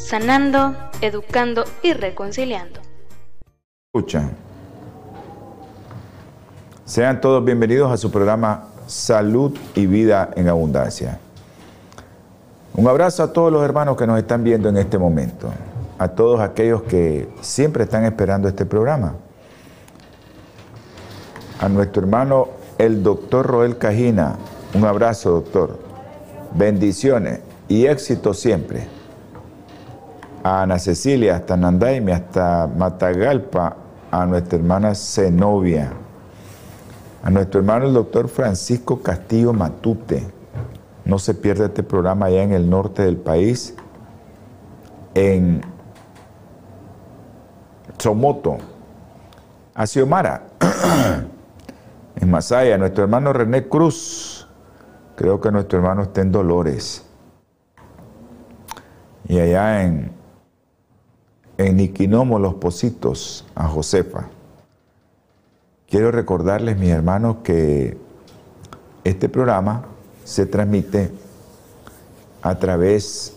sanando, educando y reconciliando. Escuchan. Sean todos bienvenidos a su programa Salud y Vida en Abundancia. Un abrazo a todos los hermanos que nos están viendo en este momento, a todos aquellos que siempre están esperando este programa, a nuestro hermano el doctor Roel Cajina, un abrazo doctor, bendiciones y éxito siempre a Ana Cecilia, hasta Nandaime, hasta Matagalpa, a nuestra hermana Zenobia, a nuestro hermano el doctor Francisco Castillo Matute. No se pierda este programa allá en el norte del país, en Somoto, a Xiomara, en Masaya, nuestro hermano René Cruz. Creo que nuestro hermano está en Dolores. Y allá en en Iquinomo Los Positos a Josefa. Quiero recordarles, mis hermanos, que este programa se transmite a través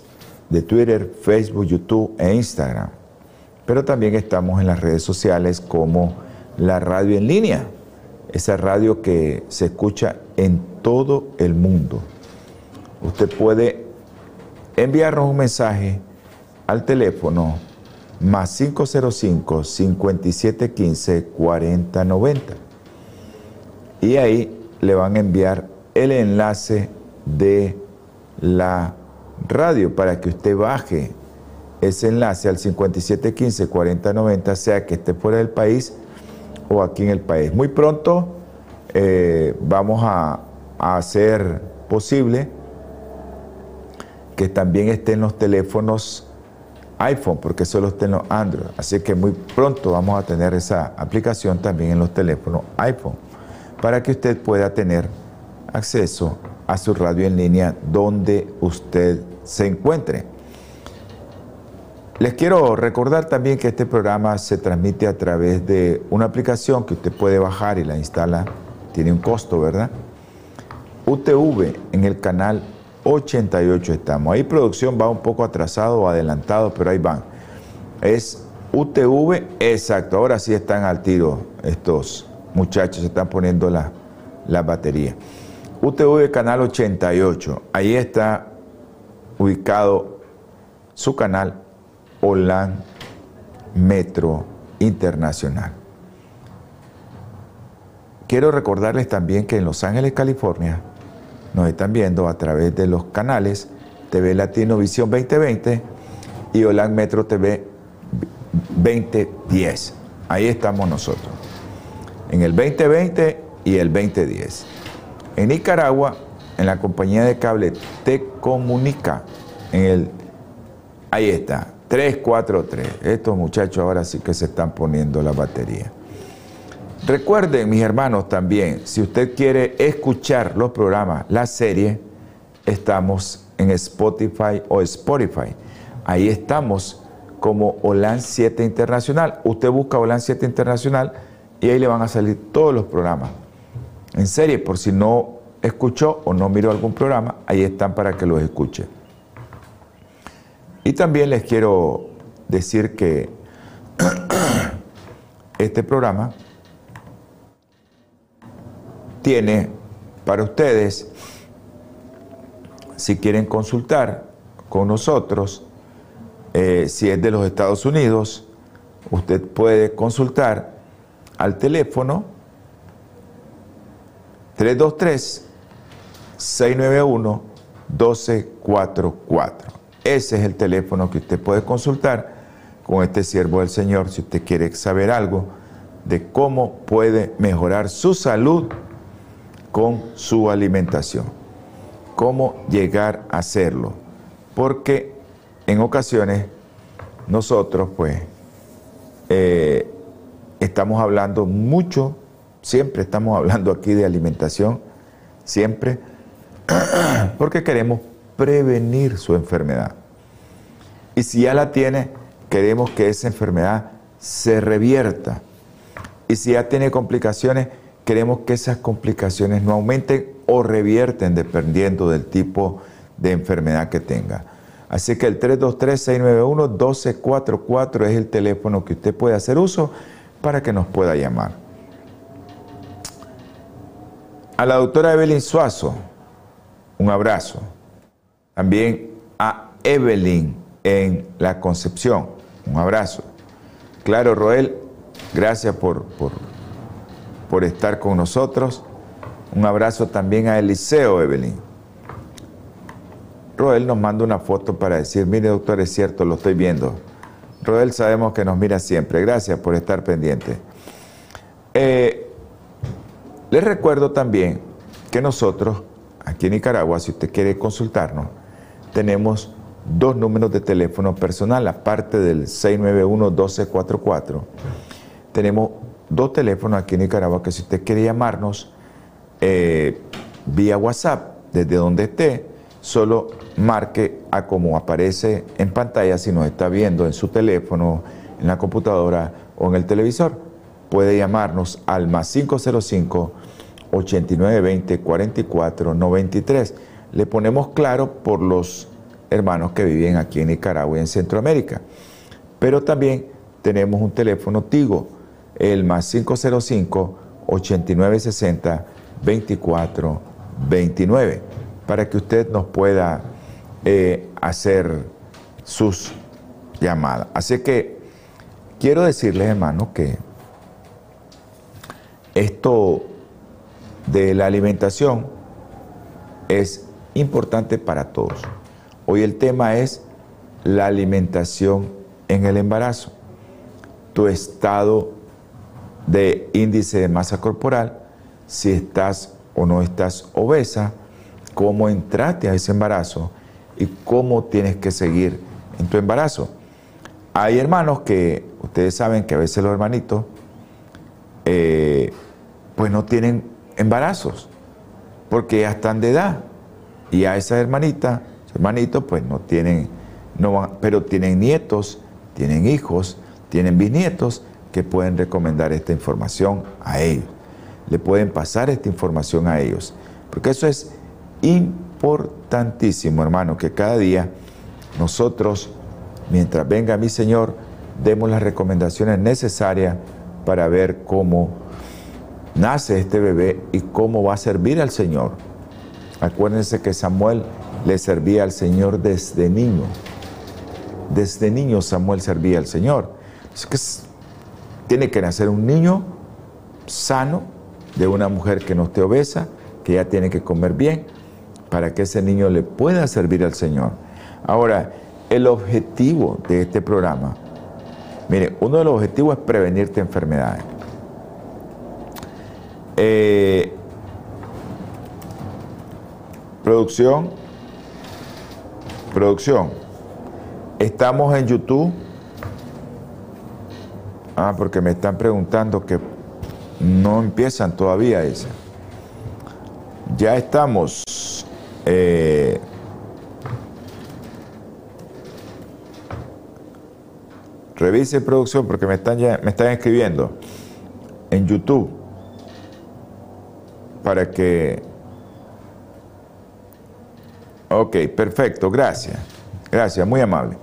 de Twitter, Facebook, YouTube e Instagram. Pero también estamos en las redes sociales como la radio en línea, esa radio que se escucha en todo el mundo. Usted puede enviarnos un mensaje al teléfono más 505-5715-4090. Y ahí le van a enviar el enlace de la radio para que usted baje ese enlace al 5715-4090, sea que esté fuera del país o aquí en el país. Muy pronto eh, vamos a, a hacer posible que también estén los teléfonos iPhone, porque solo está en los Android. Así que muy pronto vamos a tener esa aplicación también en los teléfonos iPhone, para que usted pueda tener acceso a su radio en línea donde usted se encuentre. Les quiero recordar también que este programa se transmite a través de una aplicación que usted puede bajar y la instala, tiene un costo, ¿verdad? UTV en el canal 88 estamos. Ahí producción va un poco atrasado o adelantado, pero ahí van. Es UTV, exacto. Ahora sí están al tiro estos muchachos, están poniendo la, la batería. UTV Canal 88. Ahí está ubicado su canal OLAN Metro Internacional. Quiero recordarles también que en Los Ángeles, California, nos están viendo a través de los canales TV Latino Visión 2020 y Holan Metro TV 2010. Ahí estamos nosotros. En el 2020 y el 2010. En Nicaragua, en la compañía de cable Te Comunica, en el ahí está, 343. Estos muchachos ahora sí que se están poniendo la batería. Recuerden, mis hermanos, también, si usted quiere escuchar los programas, la serie, estamos en Spotify o Spotify. Ahí estamos como OLAN 7 Internacional. Usted busca OLAN 7 Internacional y ahí le van a salir todos los programas. En serie, por si no escuchó o no miró algún programa, ahí están para que los escuche. Y también les quiero decir que este programa tiene para ustedes, si quieren consultar con nosotros, eh, si es de los Estados Unidos, usted puede consultar al teléfono 323-691-1244. Ese es el teléfono que usted puede consultar con este siervo del Señor si usted quiere saber algo de cómo puede mejorar su salud con su alimentación. ¿Cómo llegar a hacerlo? Porque en ocasiones nosotros pues eh, estamos hablando mucho, siempre estamos hablando aquí de alimentación, siempre, porque queremos prevenir su enfermedad. Y si ya la tiene, queremos que esa enfermedad se revierta. Y si ya tiene complicaciones, queremos que esas complicaciones no aumenten o revierten dependiendo del tipo de enfermedad que tenga. Así que el 323-691-1244 es el teléfono que usted puede hacer uso para que nos pueda llamar. A la doctora Evelyn Suazo, un abrazo. También a Evelyn en la Concepción, un abrazo. Claro, Roel, gracias por, por, por estar con nosotros. Un abrazo también a Eliseo, Evelyn. Roel nos manda una foto para decir, mire doctor, es cierto, lo estoy viendo. Roel sabemos que nos mira siempre. Gracias por estar pendiente. Eh, les recuerdo también que nosotros, aquí en Nicaragua, si usted quiere consultarnos, tenemos dos números de teléfono personal, aparte del 691-1244. Tenemos dos teléfonos aquí en Nicaragua que si usted quiere llamarnos eh, vía WhatsApp, desde donde esté, solo marque a como aparece en pantalla si nos está viendo en su teléfono, en la computadora o en el televisor. Puede llamarnos al más 505 8920 44 93. Le ponemos claro por los hermanos que viven aquí en Nicaragua y en Centroamérica. Pero también tenemos un teléfono Tigo, el más 505 8960 24 29 para que usted nos pueda eh, hacer sus llamadas. Así que quiero decirles, hermanos, que esto de la alimentación es importante para todos. Hoy el tema es la alimentación en el embarazo, tu estado de índice de masa corporal, si estás o no estás obesa, cómo entraste a ese embarazo y cómo tienes que seguir en tu embarazo. Hay hermanos que, ustedes saben que a veces los hermanitos, eh, pues no tienen embarazos, porque ya están de edad. Y a esa hermanita, hermanitos, pues no tienen, no pero tienen nietos, tienen hijos, tienen bisnietos que pueden recomendar esta información a ellos. Le pueden pasar esta información a ellos. Porque eso es importantísimo, hermano, que cada día nosotros, mientras venga mi Señor, demos las recomendaciones necesarias para ver cómo nace este bebé y cómo va a servir al Señor. Acuérdense que Samuel le servía al Señor desde niño. Desde niño Samuel servía al Señor. Es que tiene que nacer un niño sano de una mujer que no esté obesa, que ya tiene que comer bien, para que ese niño le pueda servir al Señor. Ahora, el objetivo de este programa, mire, uno de los objetivos es prevenirte enfermedades. Eh, producción, producción, estamos en YouTube. Ah, porque me están preguntando que no empiezan todavía esa. Ya estamos eh, revise producción porque me están, me están escribiendo en YouTube para que... Ok, perfecto, gracias. Gracias, muy amable.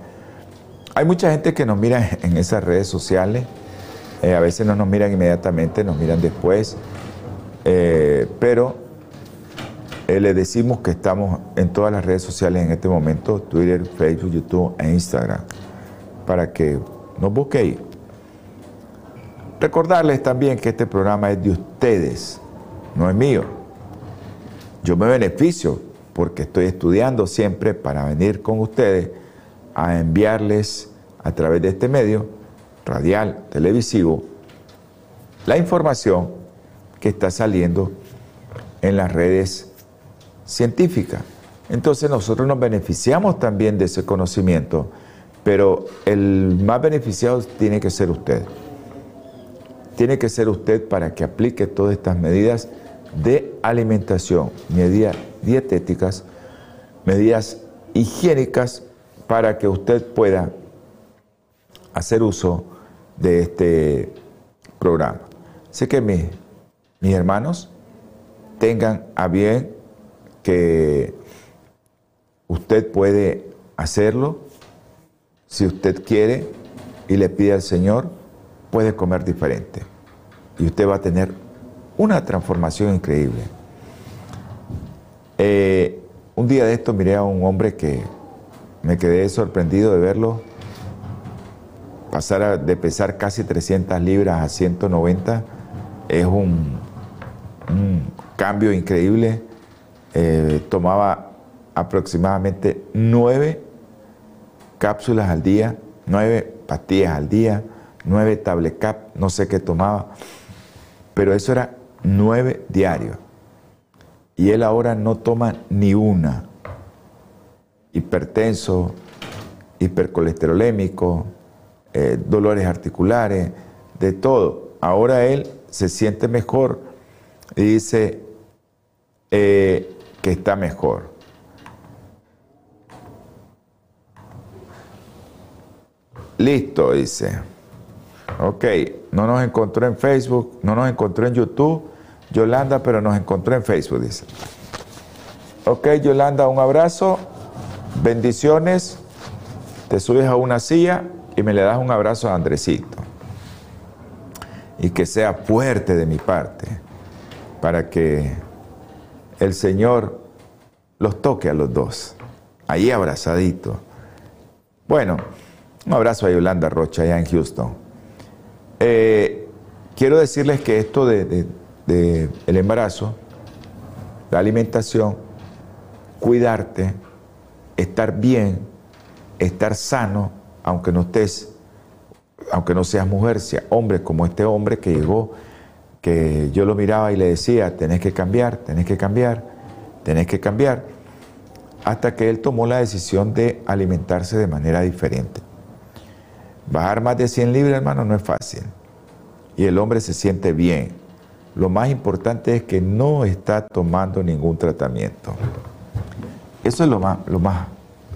Hay mucha gente que nos mira en esas redes sociales. Eh, a veces no nos miran inmediatamente, nos miran después. Eh, pero eh, le decimos que estamos en todas las redes sociales en este momento, Twitter, Facebook, YouTube e Instagram, para que nos busque ahí. Recordarles también que este programa es de ustedes, no es mío. Yo me beneficio porque estoy estudiando siempre para venir con ustedes a enviarles a través de este medio radial, televisivo, la información que está saliendo en las redes científica. Entonces nosotros nos beneficiamos también de ese conocimiento pero el más beneficiado tiene que ser usted. Tiene que ser usted para que aplique todas estas medidas de alimentación, medidas dietéticas, medidas higiénicas para que usted pueda hacer uso de este programa. Así que mis, mis hermanos tengan a bien que usted puede hacerlo si usted quiere y le pide al Señor, puede comer diferente. Y usted va a tener una transformación increíble. Eh, un día de esto miré a un hombre que me quedé sorprendido de verlo pasar de pesar casi 300 libras a 190 es un, cambio increíble. Eh, tomaba aproximadamente nueve cápsulas al día, nueve pastillas al día, nueve tablet cap, no sé qué tomaba, pero eso era nueve diarios. Y él ahora no toma ni una. Hipertenso, hipercolesterolémico, eh, dolores articulares, de todo. Ahora él se siente mejor y dice eh, que está mejor. Listo, dice. Ok, no nos encontró en Facebook, no nos encontró en YouTube, Yolanda, pero nos encontró en Facebook, dice. Ok, Yolanda, un abrazo, bendiciones, te subes a una silla y me le das un abrazo a Andresito. Y que sea fuerte de mi parte, para que el Señor los toque a los dos, ahí abrazadito. Bueno, un abrazo a Yolanda Rocha allá en Houston. Eh, quiero decirles que esto de, el embarazo, la alimentación, cuidarte, estar bien, estar sano, aunque no estés, aunque no seas mujer, sea hombre, como este hombre que llegó, que yo lo miraba y le decía, tenés que cambiar, tenés que cambiar, tenés que cambiar, hasta que él tomó la decisión de alimentarse de manera diferente. Bajar más de 100 libras, hermano, no es fácil. Y el hombre se siente bien. Lo más importante es que no está tomando ningún tratamiento. Eso es lo más, lo más,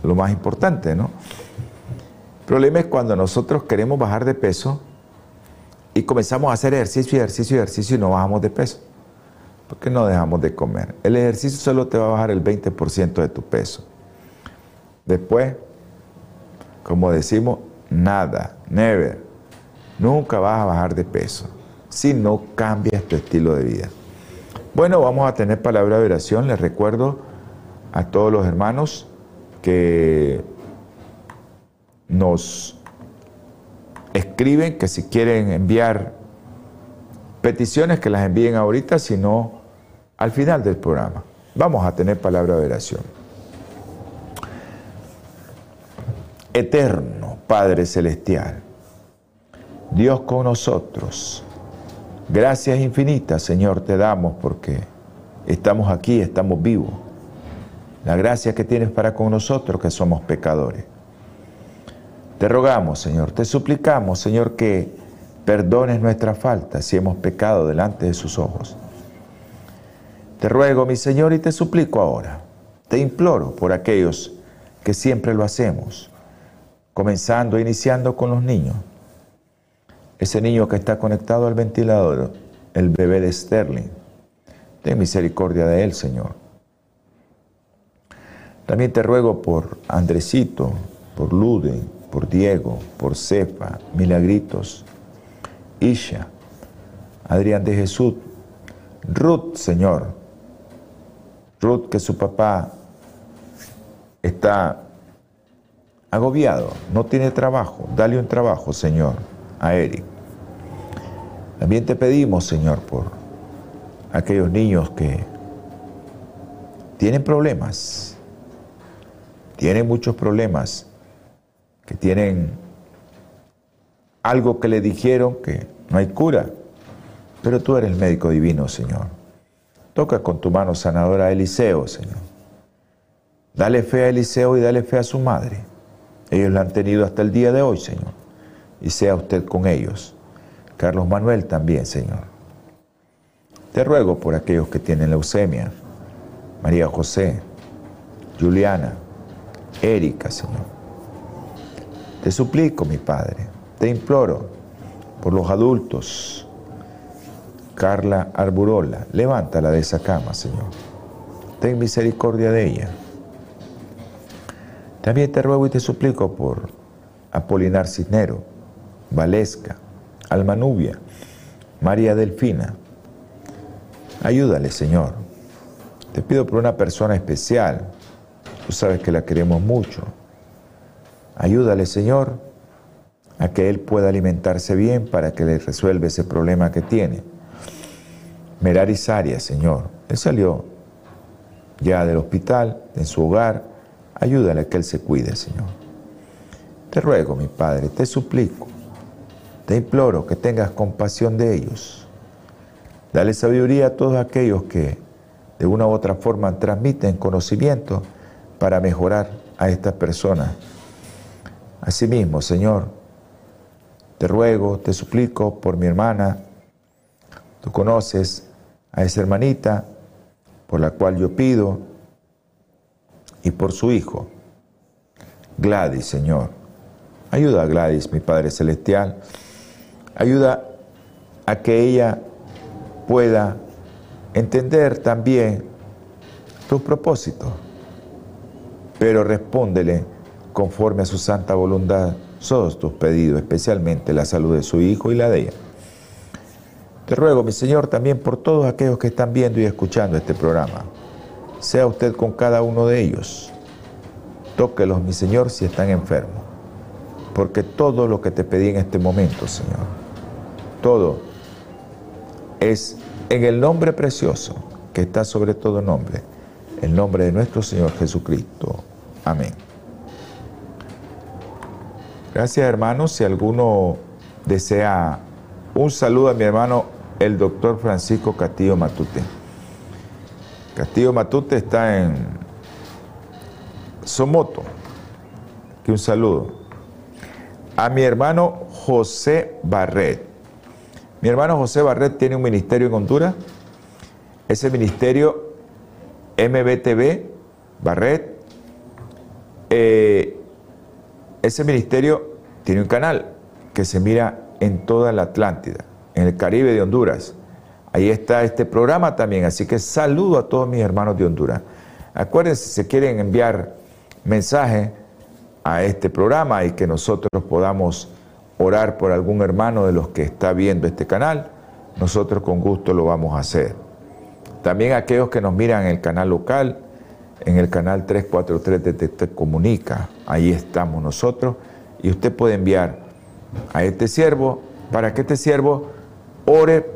lo más importante, ¿no? El problema es cuando nosotros queremos bajar de peso y comenzamos a hacer ejercicio, ejercicio, ejercicio y no bajamos de peso. Porque no dejamos de comer. El ejercicio solo te va a bajar el 20% de tu peso. Después, como decimos, nada, never. Nunca vas a bajar de peso si no cambias tu estilo de vida. Bueno, vamos a tener palabra de oración. Les recuerdo a todos los hermanos que nos escriben que si quieren enviar peticiones que las envíen ahorita, sino al final del programa. Vamos a tener palabra de oración. Eterno Padre Celestial, Dios con nosotros, gracias infinitas Señor te damos porque estamos aquí, estamos vivos. La gracia que tienes para con nosotros que somos pecadores. Te rogamos Señor, te suplicamos Señor que perdones nuestra falta si hemos pecado delante de sus ojos. Te ruego mi Señor y te suplico ahora, te imploro por aquellos que siempre lo hacemos comenzando, iniciando con los niños. Ese niño que está conectado al ventilador, el bebé de Sterling. Ten misericordia de él, Señor. También te ruego por Andresito, por Lude, por Diego, por Cefa, Milagritos, Isha, Adrián de Jesús, Ruth, Señor. Ruth, que su papá está agobiado, no tiene trabajo, dale un trabajo, Señor, a Eric. También te pedimos, Señor, por aquellos niños que tienen problemas, tienen muchos problemas, que tienen algo que le dijeron que no hay cura, pero tú eres el médico divino, Señor. Toca con tu mano sanadora a Eliseo, Señor. Dale fe a Eliseo y dale fe a su madre. Ellos lo han tenido hasta el día de hoy, Señor. Y sea usted con ellos. Carlos Manuel también, Señor. Te ruego por aquellos que tienen leucemia. María José, Juliana, Erika, Señor. Te suplico, mi Padre, te imploro por los adultos. Carla Arburola, levántala de esa cama, Señor. Ten misericordia de ella. También te ruego y te suplico por Apolinar Cisnero, Valesca, Almanubia, María Delfina. Ayúdale, Señor. Te pido por una persona especial. Tú sabes que la queremos mucho. Ayúdale, Señor, a que Él pueda alimentarse bien para que le resuelva ese problema que tiene. Meraris Arias, Señor. Él salió ya del hospital, en su hogar, Ayúdale a que Él se cuide, Señor. Te ruego, mi Padre, te suplico, te imploro que tengas compasión de ellos. Dale sabiduría a todos aquellos que de una u otra forma transmiten conocimiento para mejorar a estas personas. Asimismo, Señor, te ruego, te suplico por mi hermana. Tú conoces a esa hermanita por la cual yo pido y por su Hijo. Gladys, Señor. Ayuda a Gladys, mi Padre Celestial. Ayuda a que ella pueda entender también tus propósitos, pero respóndele conforme a su santa voluntad todos tus pedidos, especialmente la salud de su hijo y la de ella. Te ruego, mi Señor, también por todos aquellos que están viendo y escuchando este programa sea usted con cada uno de ellos. Tóquelos, mi Señor, si están enfermos. Porque todo lo que te pedí en este momento, Señor, todo es en el nombre precioso que está sobre todo nombre, el nombre de nuestro Señor Jesucristo. Amén. Gracias hermanos. Si alguno desea un saludo a mi hermano, el doctor Francisco Castillo Matute. Castillo Matute está en Somoto. Que un saludo. A mi hermano José Barret. Mi hermano José Barret tiene un ministerio en Honduras. Ese ministerio MBTV Barret. Eh, ese ministerio tiene un canal que se mira en toda la Atlántida, en el Caribe de Honduras. Ahí está este programa también, así que saludo a todos mis hermanos de Honduras. Acuérdense, si quieren enviar mensaje a este programa y que nosotros podamos orar por algún hermano de los que está viendo este canal, nosotros con gusto lo vamos a hacer. También aquellos que nos miran en el canal local, en el canal 343 de Te Comunica, ahí estamos nosotros, y usted puede enviar a este siervo para que este siervo ore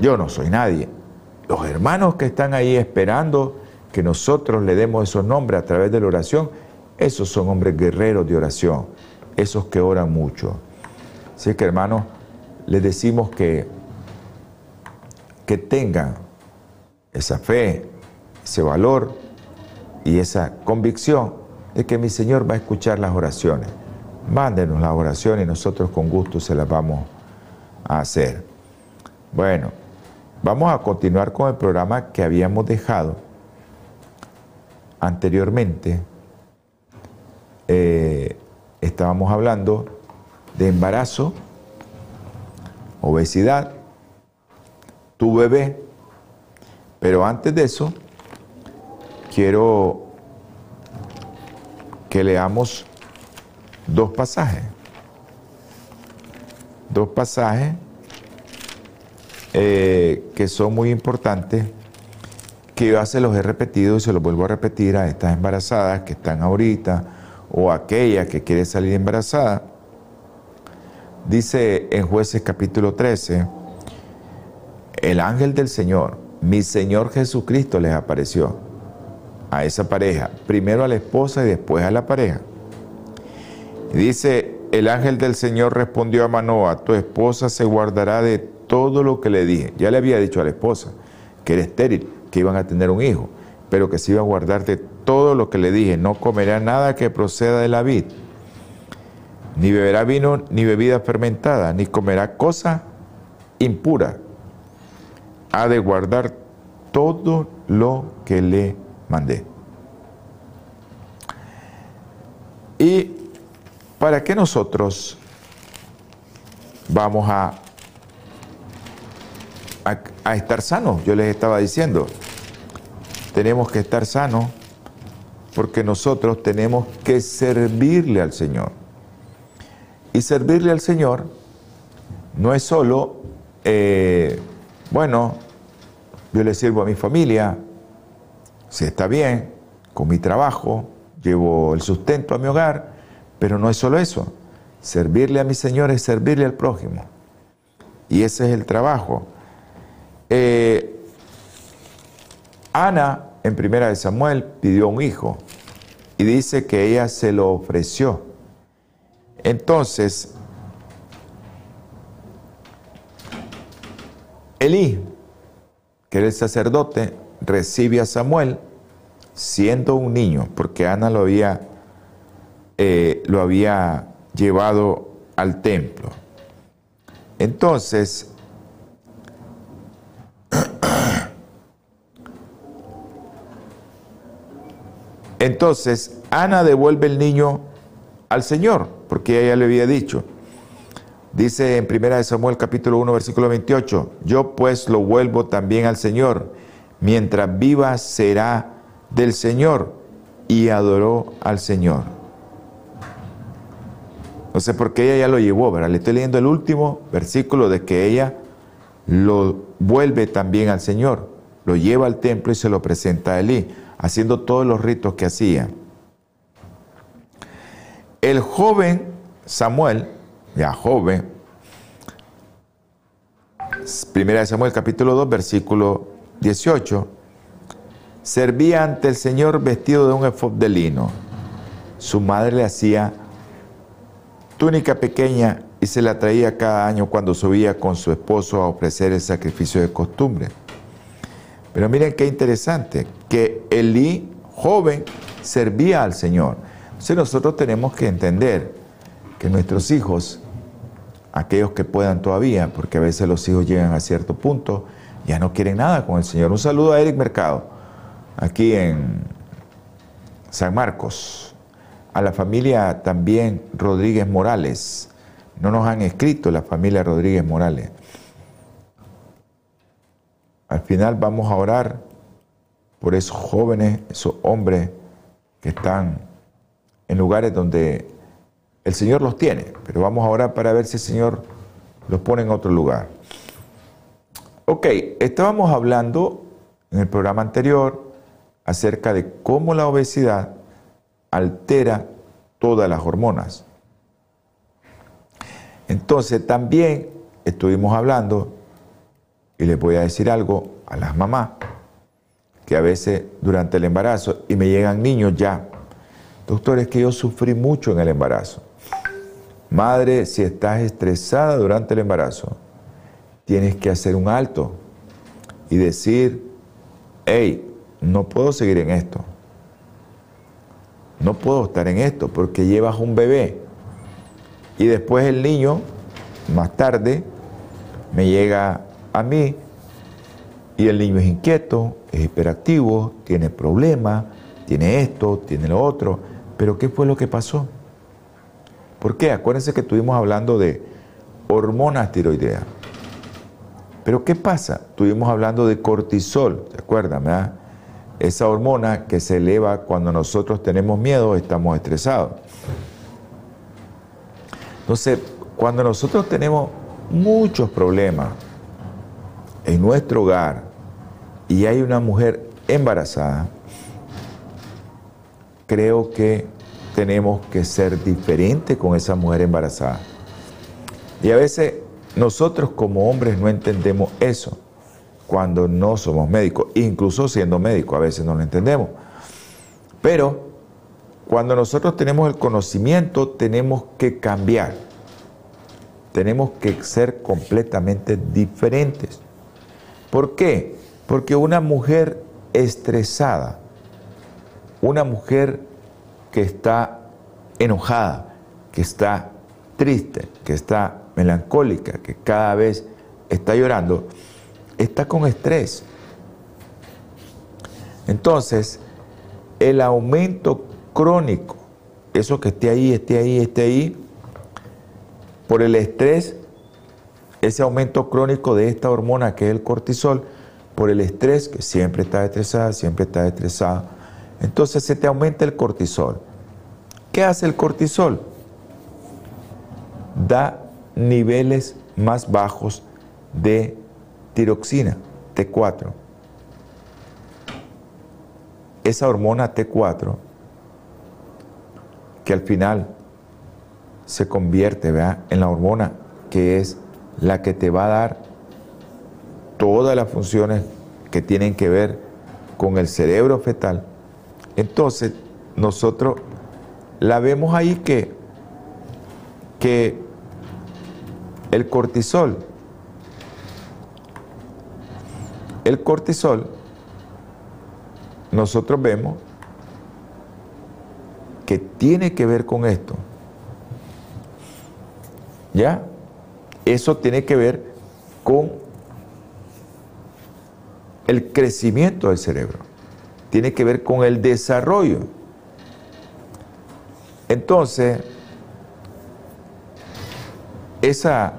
yo no soy nadie. Los hermanos que están ahí esperando que nosotros le demos esos nombres a través de la oración, esos son hombres guerreros de oración, esos que oran mucho. Así que hermanos, les decimos que, que tengan esa fe, ese valor y esa convicción de que mi Señor va a escuchar las oraciones. Mándenos las oraciones y nosotros con gusto se las vamos a hacer. Bueno, Vamos a continuar con el programa que habíamos dejado anteriormente. Eh, estábamos hablando de embarazo, obesidad, tu bebé, pero antes de eso quiero que leamos dos pasajes. Dos pasajes eh, que son muy importantes, que yo se los he repetido y se los vuelvo a repetir a estas embarazadas que están ahorita o a aquella que quiere salir embarazada. Dice en jueces capítulo 13, el ángel del Señor, mi Señor Jesucristo les apareció a esa pareja, primero a la esposa y después a la pareja. dice, el ángel del Señor respondió a Manoa, tu esposa se guardará de todo lo que le dije. Ya le había dicho a la esposa que era estéril, que iban a tener un hijo, pero que se iba a guardar de todo lo que le dije. No comerá nada que proceda de la vid. ni beberá vino ni bebida fermentada, ni comerá cosa impura. Ha de guardar todo lo que le mandé. ¿Y para qué nosotros vamos a, a, estar sanos? Yo les estaba diciendo, tenemos que estar sanos porque nosotros tenemos que servirle al Señor. Y servirle al Señor no es solo, eh, bueno, yo le sirvo a mi familia, si está bien, con mi trabajo, llevo el sustento a mi hogar, pero no es solo eso. Servirle a mi Señor es servirle al prójimo. Y ese es el trabajo. Eh, Ana, en primera de Samuel, pidió un hijo y dice que ella se lo ofreció. Entonces, Elí, que era el sacerdote, recibe a Samuel siendo un niño, porque Ana lo había, eh, lo había llevado al templo. Entonces, entonces Ana devuelve el niño al Señor, porque ella le había dicho. Dice en 1 Samuel capítulo 1 versículo 28, yo pues lo vuelvo también al Señor, mientras viva será del Señor, y adoró al Señor. No sé por qué ella ya lo llevó, ¿verdad? Le estoy leyendo el último versículo de que ella lo vuelve también al Señor, lo lleva al templo y se lo presenta a Elí, haciendo todos los ritos que hacía. El joven Samuel, ya joven, primera de Samuel capítulo 2 versículo 18, servía ante el Señor vestido de un efod de lino. Su madre le hacía túnica pequeña y se la traía cada año cuando subía con su esposo a ofrecer el sacrificio de costumbre. Pero miren qué interesante, que Elí, joven, servía al Señor. Entonces nosotros tenemos que entender que nuestros hijos, aquellos que puedan todavía, porque a veces los hijos llegan a cierto punto, ya no quieren nada con el Señor. Un saludo a Eric Mercado, aquí en San Marcos. A la familia también Rodríguez Morales. No nos han escrito la familia Rodríguez Morales. Al final vamos a orar por esos jóvenes, esos hombres que están en lugares donde el Señor los tiene, pero vamos a orar para ver si el Señor los pone en otro lugar. Ok, estábamos hablando en el programa anterior acerca de cómo la obesidad altera todas las hormonas. Entonces también estuvimos hablando, y les voy a decir algo a las mamás, que a veces durante el embarazo, y me llegan niños ya Doctor, es que yo sufrí mucho en el embarazo. Madre, si estás estresada durante el embarazo, tienes que hacer un alto y decir, hey, no puedo seguir en esto. No puedo estar en esto porque llevas un bebé. Y después el niño, más tarde, me llega a mí y el niño es inquieto, es hiperactivo, tiene problemas, tiene esto, tiene lo otro pero ¿qué fue lo que pasó? ¿Por qué? Acuérdense que estuvimos hablando de hormonas tiroideas. Pero ¿qué pasa? Estuvimos hablando de cortisol, ¿se acuerdan? Esa hormona que se eleva cuando nosotros tenemos miedo estamos estresados. Entonces, cuando nosotros tenemos muchos problemas en nuestro hogar y hay una mujer embarazada, creo que tenemos que ser diferentes con esa mujer embarazada. Y a veces nosotros como hombres no entendemos eso cuando no somos médicos, incluso siendo médicos a veces no lo entendemos. Pero cuando nosotros tenemos el conocimiento tenemos que cambiar, tenemos que ser completamente diferentes. ¿Por qué? Porque una mujer estresada, una mujer que está enojada, que está triste, que está melancólica, que cada vez está llorando, está con estrés. Entonces, el aumento crónico, eso que esté ahí, esté ahí, esté ahí, por el estrés, ese aumento crónico de esta hormona que es el cortisol, por el estrés, que siempre está estresada, siempre está estresada, entonces se te aumenta el cortisol. ¿Qué hace el cortisol? Da niveles más bajos de tiroxina, T4. Esa hormona T4, que al final se convierte en la hormona que es la que te va a dar todas las funciones que tienen que ver con el cerebro fetal. Entonces, nosotros la vemos ahí que, que el cortisol, el cortisol, nosotros vemos que tiene que ver con esto. ¿Ya? Eso tiene que ver con el crecimiento del cerebro. Tiene que ver con el desarrollo. Entonces, esa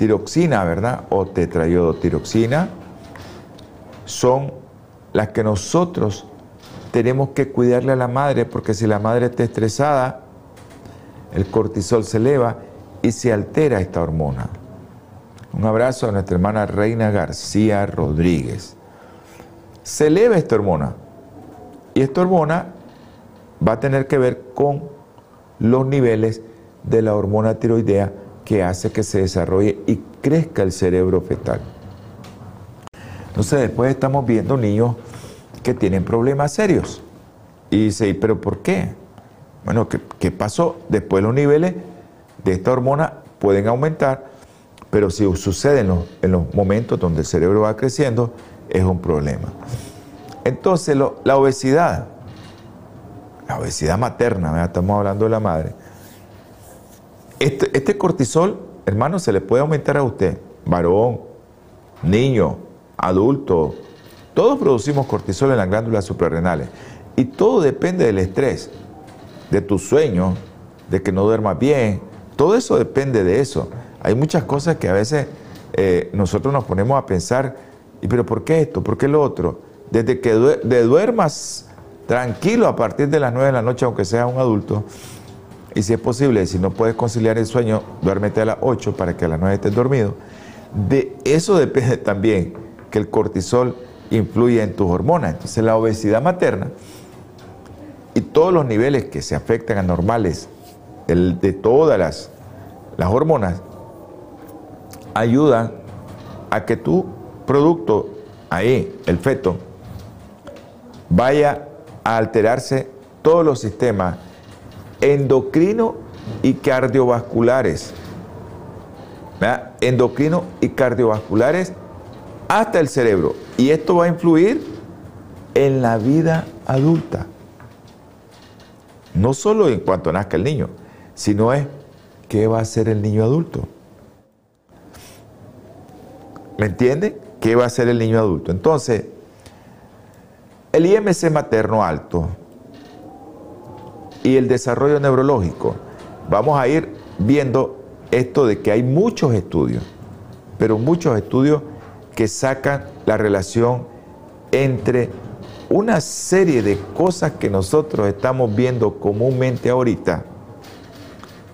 tiroxina, ¿verdad? O tetrayodotiroxina son las que nosotros tenemos que cuidarle a la madre porque si la madre está estresada, el cortisol se eleva y se altera esta hormona. Un abrazo a nuestra hermana Reina García Rodríguez. Se eleva esta hormona y esta hormona va a tener que ver con los niveles de la hormona tiroidea que hace que se desarrolle y crezca el cerebro fetal. Entonces después estamos viendo niños que tienen problemas serios. Y dice, ¿pero por qué? Bueno, ¿qué, pasó? Después los niveles de esta hormona pueden aumentar, pero si sucede en los momentos donde el cerebro va creciendo, es un problema. Entonces, la obesidad, la obesidad materna, estamos hablando de la madre. Este, este, cortisol, hermano, se le puede aumentar a usted, varón, niño, adulto. Todos producimos cortisol en las glándulas suprarrenales. Y todo depende del estrés, de tu sueño, de que no duermas bien. Todo eso depende de eso. Hay muchas cosas que a veces eh, nosotros nos ponemos a pensar, ¿y pero por qué esto? ¿Por qué lo otro? Desde que duermas tranquilo a partir de las 9 de la noche, aunque seas un adulto. Y si es posible, si no puedes conciliar el sueño, duérmete a las 8 para que a las 9 estés dormido. De eso depende también que el cortisol influye en tus hormonas. Entonces la obesidad materna y todos los niveles que se afectan anormales de todas las, las hormonas ayudan a que tu producto, ahí, el feto, vaya a alterarse todos los sistemas endocrino y cardiovasculares. Endocrino y cardiovasculares hasta el cerebro. Y esto va a influir en la vida adulta. No solo en cuanto nazca el niño, sino es qué va a hacer el niño adulto. ¿Me entiende? ¿Qué va a hacer el niño adulto? Entonces, el IMC materno alto y el desarrollo neurológico, vamos a ir viendo esto de que hay muchos estudios, pero muchos estudios que sacan la relación entre una serie de cosas que nosotros estamos viendo comúnmente ahorita,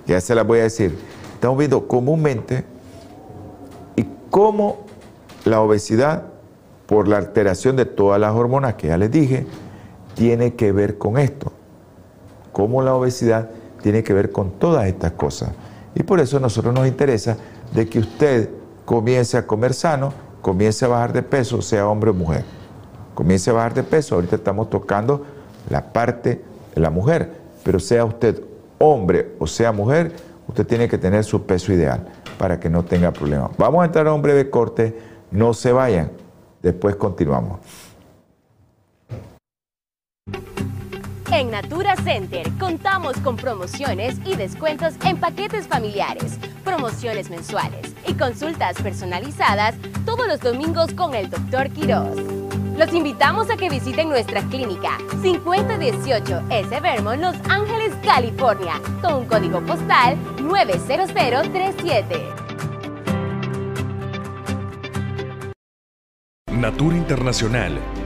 ya se las voy a decir, estamos viendo comúnmente y cómo la obesidad por la alteración de todas las hormonas que ya les dije, tiene que ver con esto. Cómo la obesidad tiene que ver con todas estas cosas. Y por eso a nosotros nos interesa de que usted comience a comer sano, comience a bajar de peso, sea hombre o mujer. Comience a bajar de peso. Ahorita estamos tocando la parte de la mujer, pero sea usted hombre o sea mujer, usted tiene que tener su peso ideal para que no tenga problemas. Vamos a entrar a un breve corte, no se vayan. Después continuamos. En Natura Center contamos con promociones y descuentos en paquetes familiares, promociones mensuales y consultas personalizadas todos los domingos con el Dr. Quiroz. Los invitamos a que visiten nuestra clínica 5018 S. Vermont, Los Ángeles, California, con un código postal 90037. Natura Internacional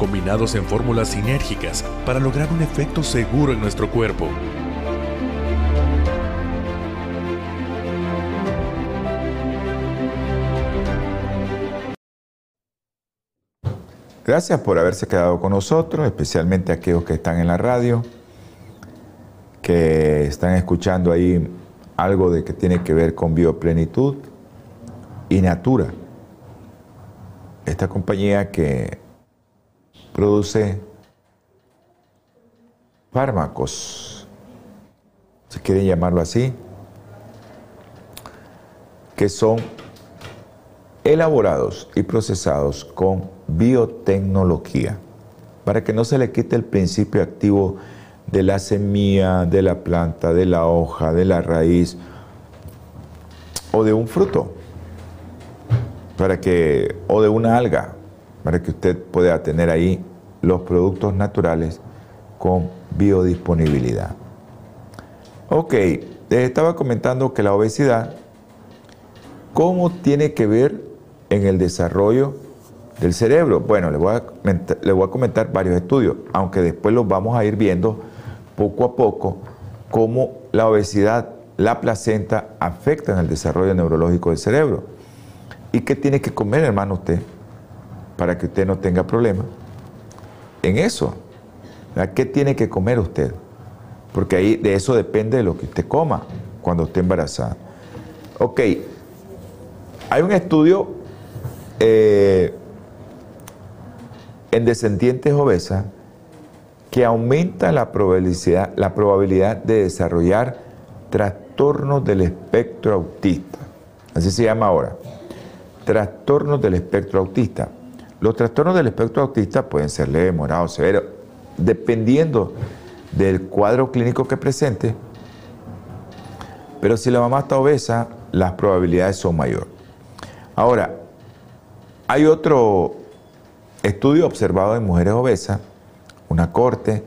combinados en fórmulas sinérgicas para lograr un efecto seguro en nuestro cuerpo. Gracias por haberse quedado con nosotros, especialmente aquellos que están en la radio, que están escuchando ahí algo de que tiene que ver con bioplenitud y Natura. Esta compañía que produce fármacos, si quieren llamarlo así, que son elaborados y procesados con biotecnología, para que no se le quite el principio activo de la semilla, de la planta, de la hoja, de la raíz o de un fruto, para que, o de una alga, para que usted pueda tener ahí los productos naturales con biodisponibilidad. Ok, les estaba comentando que la obesidad, ¿cómo tiene que ver en el desarrollo del cerebro? Bueno, les voy a, comentar varios estudios, aunque después los vamos a ir viendo poco a poco cómo la obesidad, la placenta afecta en el desarrollo neurológico del cerebro. ¿Y qué tiene que comer, hermano, usted? para que usted no tenga problemas en eso. ¿Qué tiene que comer usted? Porque ahí de eso depende de lo que usted coma cuando esté embarazada. Ok, hay un estudio eh, en descendientes obesas que aumenta la probabilidad, la probabilidad de desarrollar trastornos del espectro autista. Así se llama ahora. Trastornos del espectro autista. Los trastornos del espectro autista pueden ser leve, morado, severo, dependiendo del cuadro clínico que presente, pero si la mamá está obesa, las probabilidades son mayores. Ahora, hay otro estudio observado en mujeres obesas, una corte,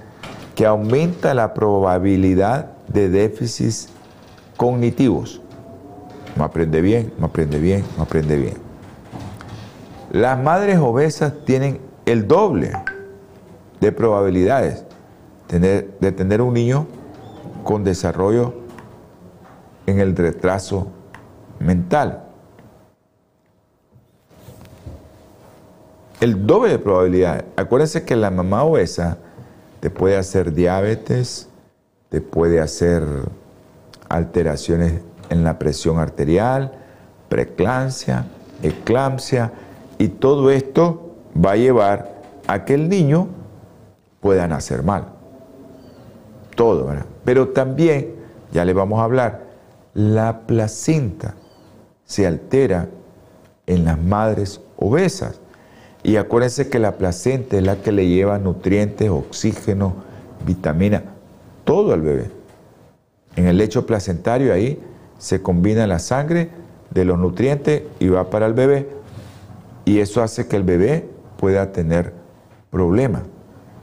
que aumenta la probabilidad de déficits cognitivos. No aprende bien, no aprende bien, no aprende bien. Las madres obesas tienen el doble de probabilidades de tener un niño con desarrollo en el retraso mental. El doble de probabilidades. Acuérdense que la mamá obesa te puede hacer diabetes, te puede hacer alteraciones en la presión arterial, preeclampsia, eclampsia, y todo esto va a llevar a que el niño pueda nacer mal. Todo, ¿verdad? Pero también, ya le vamos a hablar, la placenta se altera en las madres obesas. Y acuérdense que la placenta es la que le lleva nutrientes, oxígeno, vitamina, todo al bebé. En el lecho placentario ahí se combina la sangre de los nutrientes y va para el bebé y eso hace que el bebé pueda tener problemas.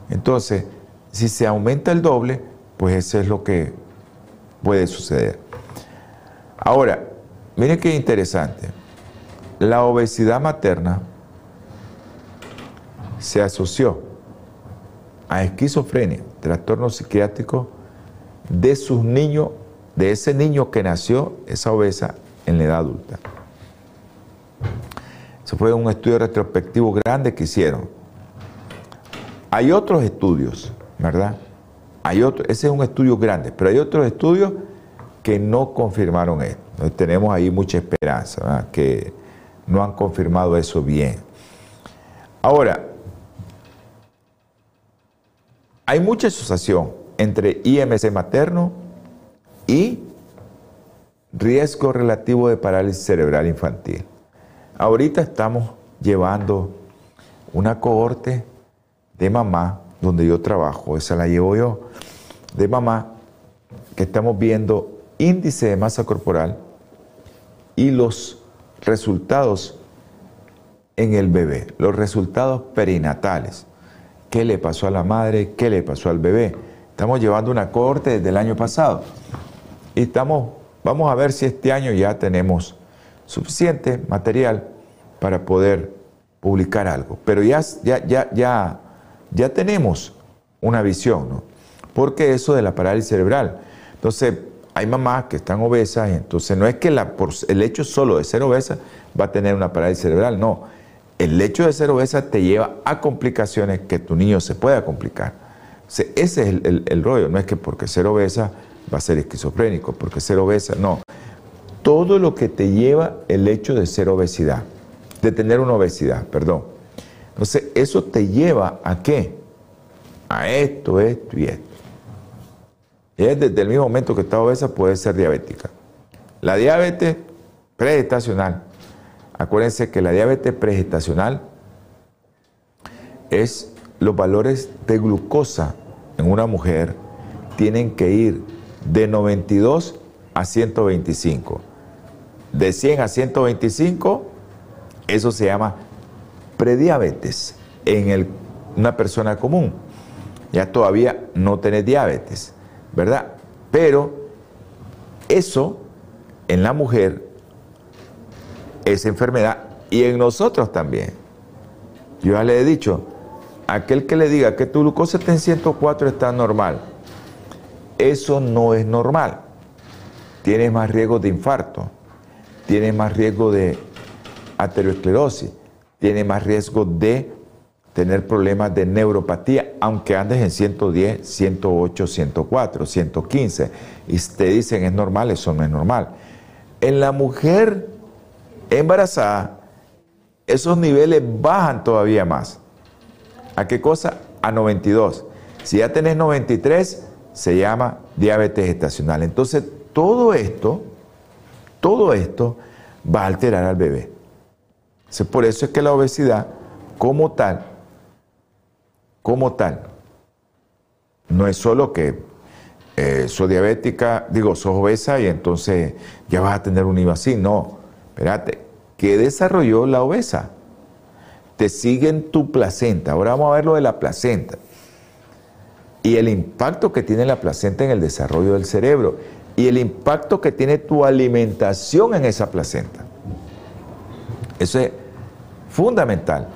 Entonces, si se aumenta el doble, pues eso es lo que puede suceder. Ahora, miren qué interesante. La obesidad materna se asoció a esquizofrenia, trastorno psiquiátrico de sus niños, de ese niño que nació, esa obesa, en la edad adulta. Eso fue un estudio retrospectivo grande que hicieron. Hay otros estudios, ¿verdad? Hay otro, ese es un estudio grande, pero hay otros estudios que no confirmaron esto. tenemos ahí mucha esperanza, que no han confirmado eso bien. Ahora, hay mucha asociación entre IMC materno y riesgo relativo de parálisis cerebral infantil. Ahorita estamos llevando una cohorte de mamá, donde yo trabajo, esa la llevo yo, de mamá, que estamos viendo índice de masa corporal y los resultados en el bebé, los resultados perinatales. ¿Qué le pasó a la madre? ¿Qué le pasó al bebé? Estamos llevando una corte desde el año pasado y estamos, vamos a ver si este año ya tenemos suficiente material para poder publicar algo. Pero ya, ya, ya, ya, ya tenemos una visión, ¿no? Porque eso de la parálisis cerebral. Entonces, hay mamás que están obesas, entonces no es que la, por el hecho solo de ser obesa va a tener una parálisis cerebral, no. El hecho de ser obesa te lleva a complicaciones que tu niño se pueda complicar. ese es el, el rollo, no es que porque ser obesa va a ser esquizofrénico, porque ser obesa, no. Todo lo que te lleva el hecho de ser obesidad, de tener una obesidad, perdón. Entonces, eso te lleva a qué? A esto, esto y esto. Es desde el mismo momento que está obesa puede ser diabética. La diabetes pregestacional, acuérdense que la diabetes pregestacional es los valores de glucosa en una mujer tienen que ir de 92 a 125. De 100 a 125, eso se llama prediabetes en una persona común. Ya todavía no tenés diabetes. ¿verdad? Pero eso en la mujer es enfermedad y en nosotros también. Yo ya le he dicho, aquel que le diga que tu glucosa está en 104 está normal, eso no es normal. Tienes más riesgo de infarto, tienes más riesgo de aterosclerosis, tienes más riesgo de tener problemas de neuropatía, aunque andes en 110, 108, 104, 115, y te dicen es normal, eso no es normal. En la mujer embarazada, esos niveles bajan todavía más. ¿A qué cosa? A 92. Si ya tenés 93, se llama diabetes gestacional. Entonces, todo esto, todo esto va a alterar al bebé. por eso es que la obesidad, como tal, como tal. No es solo que eh, soy diabética, digo, sos obesa y entonces ya vas a tener un IVA así. No, espérate, ¿qué desarrolló la obesa? Te sigue en tu placenta. Ahora vamos a ver lo de la placenta. Y el impacto que tiene la placenta en el desarrollo del cerebro. Y el impacto que tiene tu alimentación en esa placenta. Eso es fundamental.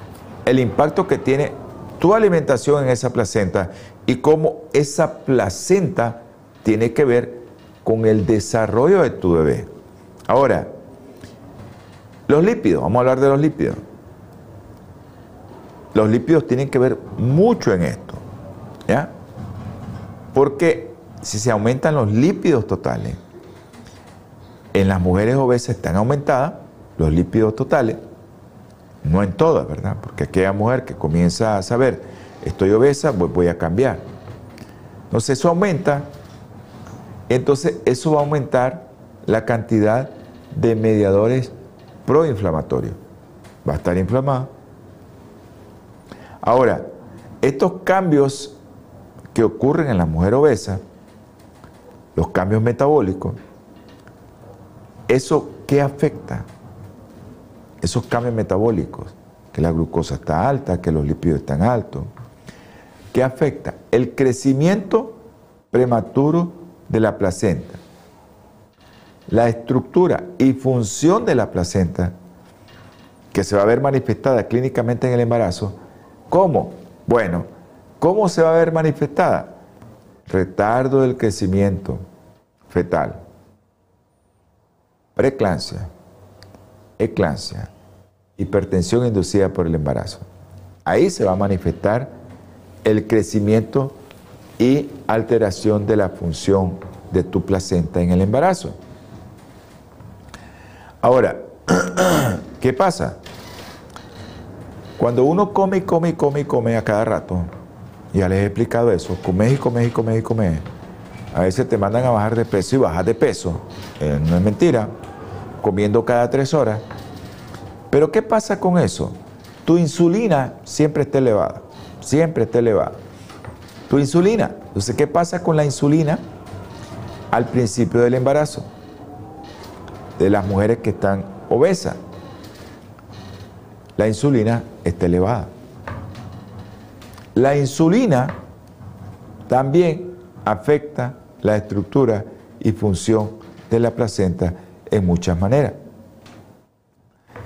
El impacto que tiene tu alimentación en esa placenta y cómo esa placenta tiene que ver con el desarrollo de tu bebé. Ahora, los lípidos, vamos a hablar de los lípidos. Los lípidos tienen que ver mucho en esto, ¿ya? Porque si se aumentan los lípidos totales, en las mujeres obesas están aumentadas los lípidos totales, no en todas, ¿verdad? Porque aquella mujer que comienza a saber, estoy obesa, voy a cambiar. Entonces eso aumenta, entonces eso va a aumentar la cantidad de mediadores proinflamatorios. Va a estar inflamada. Ahora, estos cambios que ocurren en la mujer obesa, los cambios metabólicos, ¿eso qué afecta? esos cambios metabólicos, que la glucosa está alta, que los lípidos están altos, ¿qué afecta? El crecimiento prematuro de la placenta, la estructura y función de la placenta, que se va a ver manifestada clínicamente en el embarazo, ¿cómo? Bueno, ¿cómo se va a ver manifestada? Retardo del crecimiento fetal, preeclampsia, eclampsia, hipertensión inducida por el embarazo. Ahí se va a manifestar el crecimiento y alteración de la función de tu placenta en el embarazo. Ahora, ¿qué pasa? Cuando uno come come come come a cada rato, ya les he explicado eso, comes y comes y comes, a veces te mandan a bajar de peso y bajas de peso, eh, no es mentira, comiendo cada tres horas. Pero ¿qué pasa con eso? Tu insulina siempre está elevada, siempre está elevada. Tu insulina. Entonces, ¿qué pasa con la insulina al principio del embarazo? De las mujeres que están obesas. La insulina está elevada. La insulina también afecta la estructura y función de la placenta en muchas maneras.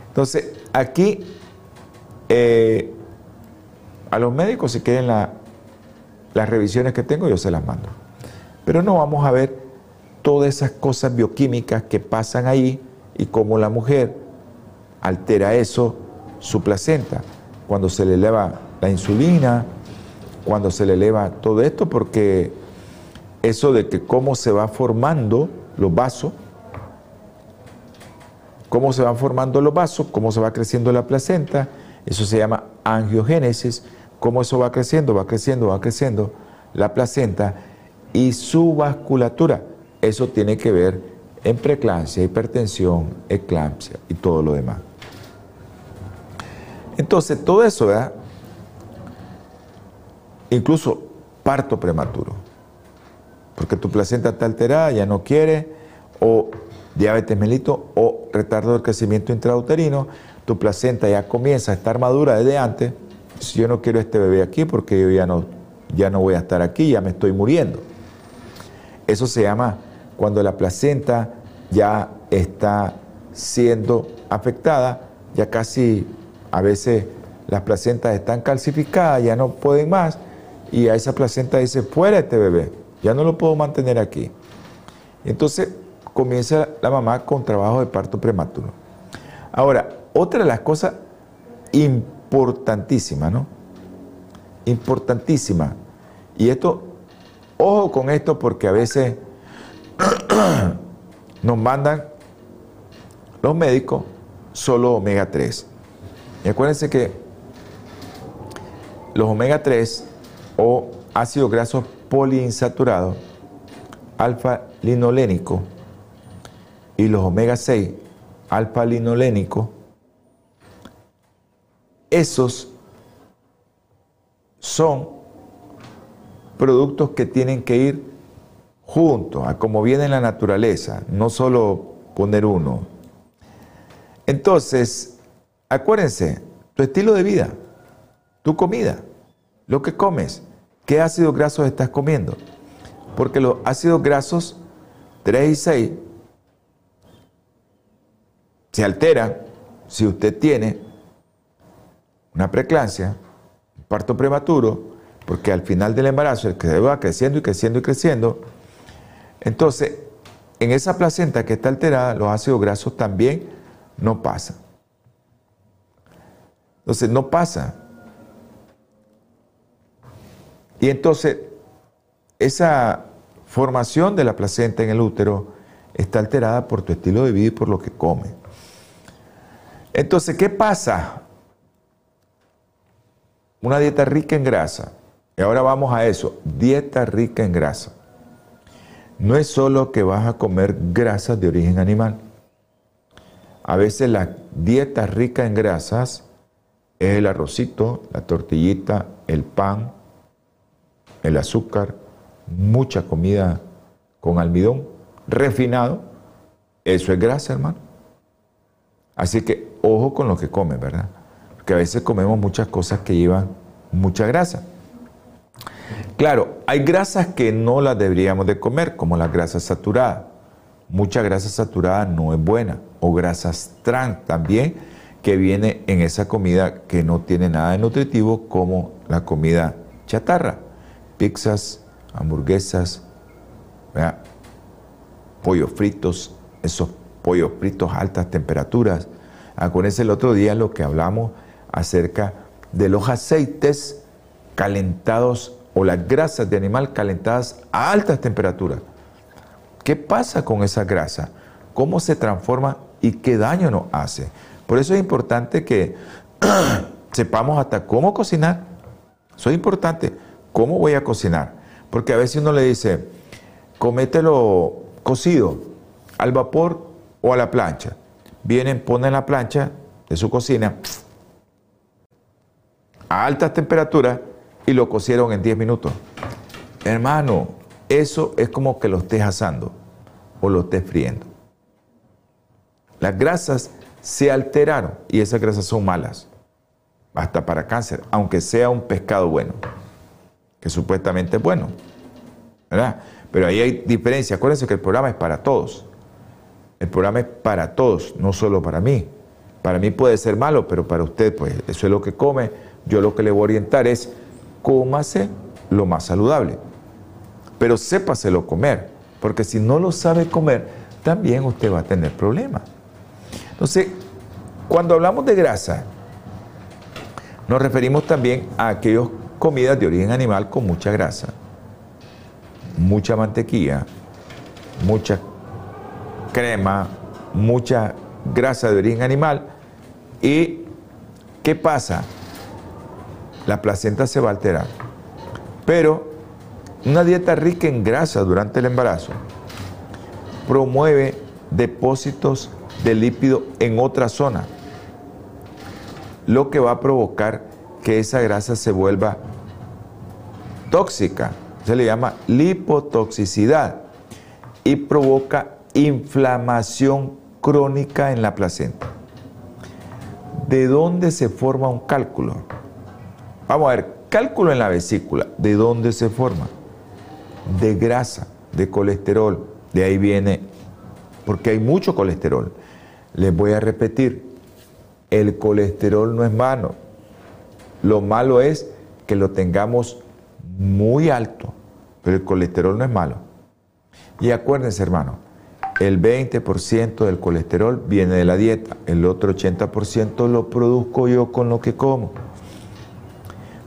Entonces, aquí eh, a los médicos, si quieren las revisiones que tengo, yo se las mando. Pero no vamos a ver todas esas cosas bioquímicas que pasan ahí y cómo la mujer altera eso, su placenta, cuando se le eleva la insulina, cuando se le eleva todo esto, porque eso de que cómo se va formando los vasos, cómo se van formando los vasos, cómo se va creciendo la placenta, eso se llama angiogénesis, cómo eso va creciendo, va creciendo, va creciendo la placenta y su vasculatura. Eso tiene que ver en preeclampsia, hipertensión, eclampsia y todo lo demás. Entonces, todo eso, ¿verdad? Incluso parto prematuro porque tu placenta está alterada, ya no quiere, o diabetes melito, o retardo del crecimiento intrauterino, tu placenta ya comienza a estar madura desde antes, si yo no quiero este bebé aquí porque yo ya no, ya no voy a estar aquí, ya me estoy muriendo. Eso se llama cuando la placenta ya está siendo afectada, ya casi a veces las placentas están calcificadas, ya no pueden más, y a esa placenta dice, fuera este bebé ya no lo puedo mantener aquí. Entonces comienza la mamá con trabajo de parto prematuro. Ahora, otra de las cosas importantísimas, ¿no? Importantísima. Y esto, ojo con esto porque a veces nos mandan los médicos solo omega 3. Y acuérdense que los omega 3 o ácidos grasos poliinsaturado, alfa linolénico y los omega 6 alfa linolénico, esos son productos que tienen que ir juntos, a como viene en la naturaleza, no solo poner uno. Entonces, acuérdense, tu estilo de vida, tu comida, lo que comes, ¿Qué ácidos grasos estás comiendo? Porque los ácidos grasos 3 y 6 se alteran si usted tiene una preeclampsia, un parto prematuro, porque al final del embarazo el que va creciendo y creciendo y creciendo. Entonces, en esa placenta que está alterada, los ácidos grasos también no pasan. Entonces, no pasa. Y entonces, esa formación de la placenta en el útero está alterada por tu estilo de vida y por lo que comes. Entonces, ¿qué pasa? Una dieta rica en grasa. Y ahora vamos a eso, dieta rica en grasa. No es solo que vas a comer grasas de origen animal. A veces la dieta rica en grasas es el arrocito, la tortillita, el pan, el azúcar, mucha comida con almidón refinado, eso es grasa, hermano. Así que ojo con lo que comes, ¿verdad? Porque a veces comemos muchas cosas que llevan mucha grasa. Claro, hay grasas que no las deberíamos de comer, como las grasas saturadas. Mucha grasa saturada no es buena, o grasas trans también, que viene en esa comida que no tiene nada de nutritivo, como la comida chatarra pizzas, hamburguesas, pollos fritos, esos pollos fritos a altas temperaturas. Acuérdense el otro día lo que hablamos acerca de los aceites calentados o las grasas de animal calentadas a altas temperaturas. ¿Qué pasa con esa grasa? ¿Cómo se transforma y qué daño nos hace? Por eso es importante que sepamos hasta cómo cocinar. Eso es importante. ¿Cómo voy a cocinar? Porque a veces uno le dice, comételo cocido, al vapor o a la plancha. Vienen, ponen la plancha de su cocina a altas temperaturas y lo cocieron en 10 minutos. Hermano, eso es como que lo estés asando o lo estés friendo. Las grasas se alteraron y esas grasas son malas, hasta para cáncer, aunque sea un pescado bueno, que supuestamente es bueno, ¿verdad? Pero ahí hay diferencia. Acuérdense que el programa es para todos. El programa es para todos, no solo para mí. Para mí puede ser malo, pero para usted, pues eso es lo que come. Yo lo que le voy a orientar es cómase lo más saludable. Pero sépaselo comer, porque si no lo sabe comer, también usted va a tener problemas. Entonces, cuando hablamos de grasa, nos referimos también a aquellas comidas de origen animal con mucha grasa, mucha mantequilla, mucha crema, mucha grasa de origen animal. ¿Y qué pasa? La placenta se va a alterar. Pero una dieta rica en grasa durante el embarazo promueve depósitos de lípido en otra zona, lo que va a provocar que esa grasa se vuelva tóxica, se le llama lipotoxicidad y provoca inflamación crónica en la placenta. ¿De dónde se forma un cálculo? Vamos a ver, cálculo en la vesícula, ¿de dónde se forma? De grasa, de colesterol, de ahí viene, porque hay mucho colesterol. Les voy a repetir, el colesterol no es malo. Lo malo es que lo tengamos muy alto, pero el colesterol no es malo. Y acuérdense, hermano, el 20% del colesterol viene de la dieta, el otro 80% lo produzco yo con lo que como.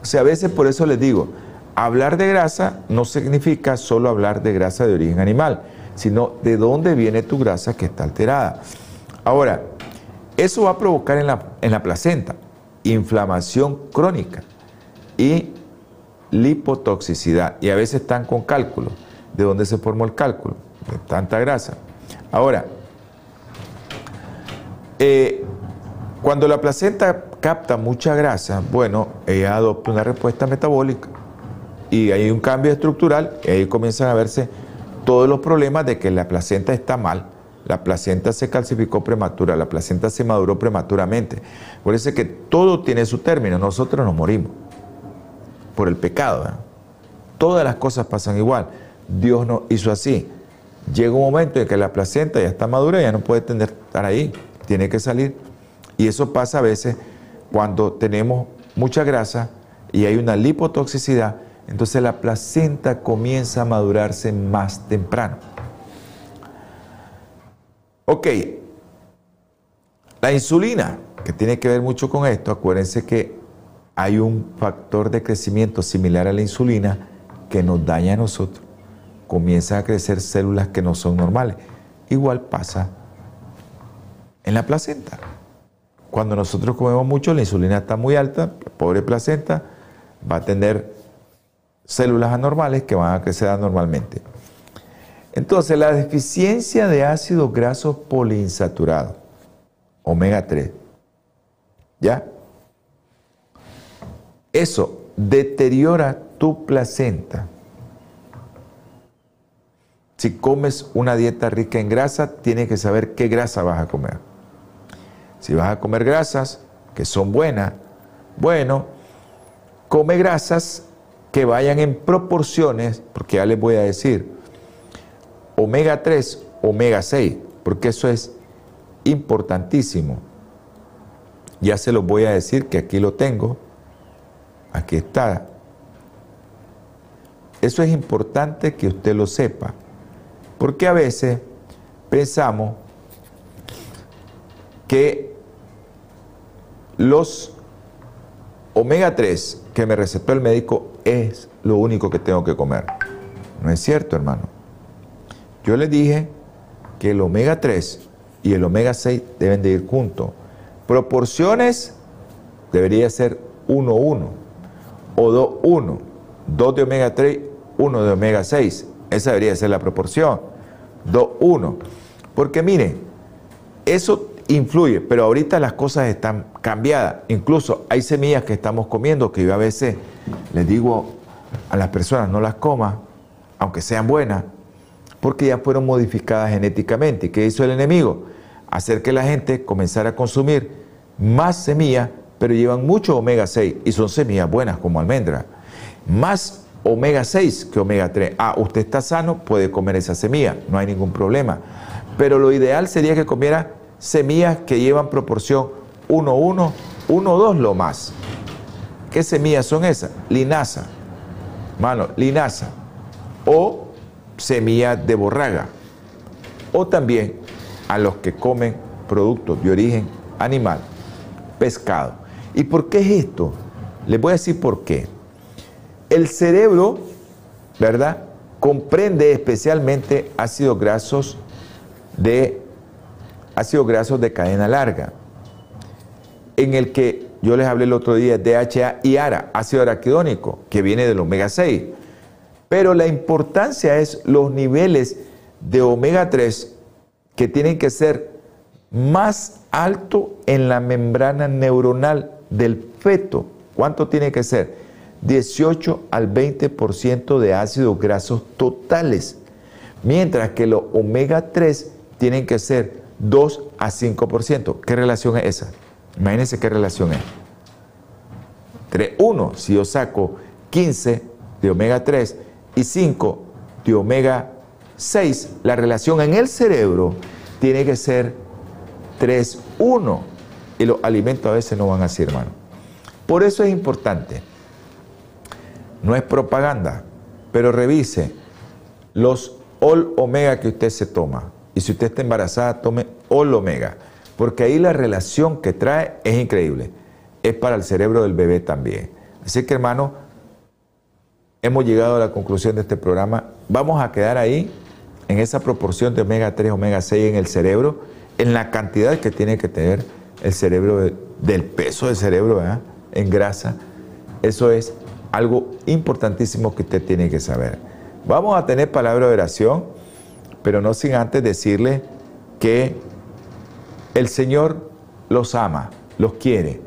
O sea, a veces por eso les digo, hablar de grasa no significa solo hablar de grasa de origen animal, sino de dónde viene tu grasa que está alterada. Ahora, eso va a provocar en la, en la placenta inflamación crónica y lipotoxicidad. Y a veces están con cálculo. ¿De dónde se formó el cálculo? De tanta grasa. Ahora, eh, cuando la placenta capta mucha grasa, bueno, ella adopta una respuesta metabólica y hay un cambio estructural y ahí comienzan a verse todos los problemas de que la placenta está mal la placenta se calcificó prematura, la placenta se maduró prematuramente. Es que todo tiene su término, nosotros nos morimos por el pecado. Todas las cosas pasan igual. Dios nos hizo así. Llega un momento en que la placenta ya está madura, ya no puede tener, estar ahí, tiene que salir. Y eso pasa a veces cuando tenemos mucha grasa y hay una lipotoxicidad, entonces la placenta comienza a madurarse más temprano. Ok, la insulina, que tiene que ver mucho con esto, acuérdense que hay un factor de crecimiento similar a la insulina que nos daña a nosotros. Comienzan a crecer células que no son normales. Igual pasa en la placenta. Cuando nosotros comemos mucho, la insulina está muy alta, la pobre placenta va a tener células anormales que van a crecer anormalmente. Entonces, la deficiencia de ácidos grasos poliinsaturados, omega 3, ¿ya? Eso deteriora tu placenta. Si comes una dieta rica en grasa, tienes que saber qué grasa vas a comer. Si vas a comer grasas que son buenas, bueno, come grasas que vayan en proporciones, porque ya les voy a decir, omega 3, omega 6, porque eso es importantísimo. Ya se los voy a decir que aquí lo tengo, aquí está. Eso es importante que usted lo sepa, porque a veces pensamos que los omega 3 que me recetó el médico es lo único que tengo que comer. No es cierto, hermano. Yo les dije que el omega 3 y el omega 6 deben de ir juntos. Proporciones debería ser 1-1 o 2-1. 2 de omega 3, 1 de omega 6. Esa debería ser la proporción. 2-1. Porque miren, eso influye, pero ahorita las cosas están cambiadas. Incluso hay semillas que estamos comiendo que yo a veces les digo a las personas no las coman, aunque sean buenas, porque ya fueron modificadas genéticamente. ¿Qué hizo el enemigo? Hacer que la gente comenzara a consumir más semillas, pero llevan mucho omega 6 y son semillas buenas como almendra. Más omega 6 que omega 3. Ah, usted está sano, puede comer esa semilla, no hay ningún problema. Pero lo ideal sería que comiera semillas que llevan proporción 1-1, 1-2 lo más. ¿Qué semillas son esas? Linaza, mano, linaza. O semillas de borraga. O también a los que comen productos de origen animal, pescado. ¿Y por qué es esto? Les voy a decir por qué. El cerebro, ¿verdad? Comprende especialmente ácidos grasos de ácidos grasos de cadena larga, en el que yo les hablé el otro día, DHA y ARA, ácido araquidónico, que viene del omega 6. Pero la importancia es los niveles de omega 3 que tienen que ser más alto en la membrana neuronal del feto. ¿Cuánto tiene que ser? 18 al 20% de ácidos grasos totales. Mientras que los omega 3 tienen que ser 2 a 5%. ¿Qué relación es esa? Imagínense qué relación es. 3, 1, si yo saco 15 de omega 3 y 5 de omega 6, la relación en el cerebro tiene que ser 3, 1. Y los alimentos a veces no van así, hermano. Por eso es importante. No es propaganda, pero revise los all omega que usted se toma. Y si usted está embarazada, tome all omega, porque ahí la relación que trae es increíble. Es para el cerebro del bebé también. Así que, hermano, hemos llegado a la conclusión de este programa. Vamos a quedar ahí en esa proporción de omega 3, omega 6 en el cerebro, en la cantidad que tiene que tener el cerebro, del peso del cerebro en grasa. Eso es algo importantísimo que usted tiene que saber. Vamos a tener palabra de oración, pero no sin antes decirle que el Señor los ama, los quiere.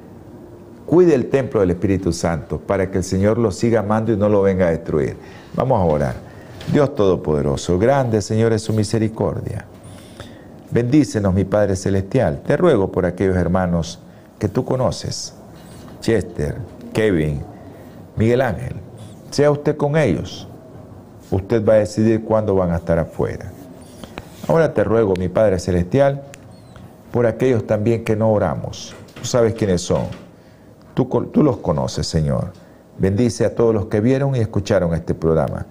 Cuide el templo del Espíritu Santo para que el Señor los siga amando y no lo venga a destruir. Vamos a orar. Dios Todopoderoso, grande Señor es su misericordia. Bendícenos, mi Padre Celestial. Te ruego por aquellos hermanos que tú conoces, Chester, Kevin, Miguel Ángel. Sea usted con ellos. Usted va a decidir cuándo van a estar afuera. Ahora te ruego, mi Padre Celestial, por aquellos también que no oramos. Tú sabes quiénes son. Tú, los conoces, Señor. Bendice a todos los que vieron y escucharon este programa.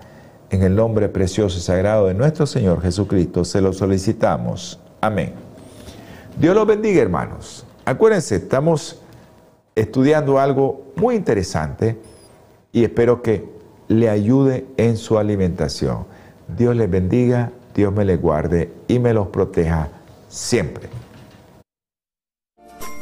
En el nombre precioso y sagrado de nuestro Señor Jesucristo se lo solicitamos. Amén. Dios los bendiga, hermanos. Acuérdense, estamos estudiando algo muy interesante y espero que le ayude en su alimentación. Dios les bendiga, Dios me les guarde y me los proteja siempre.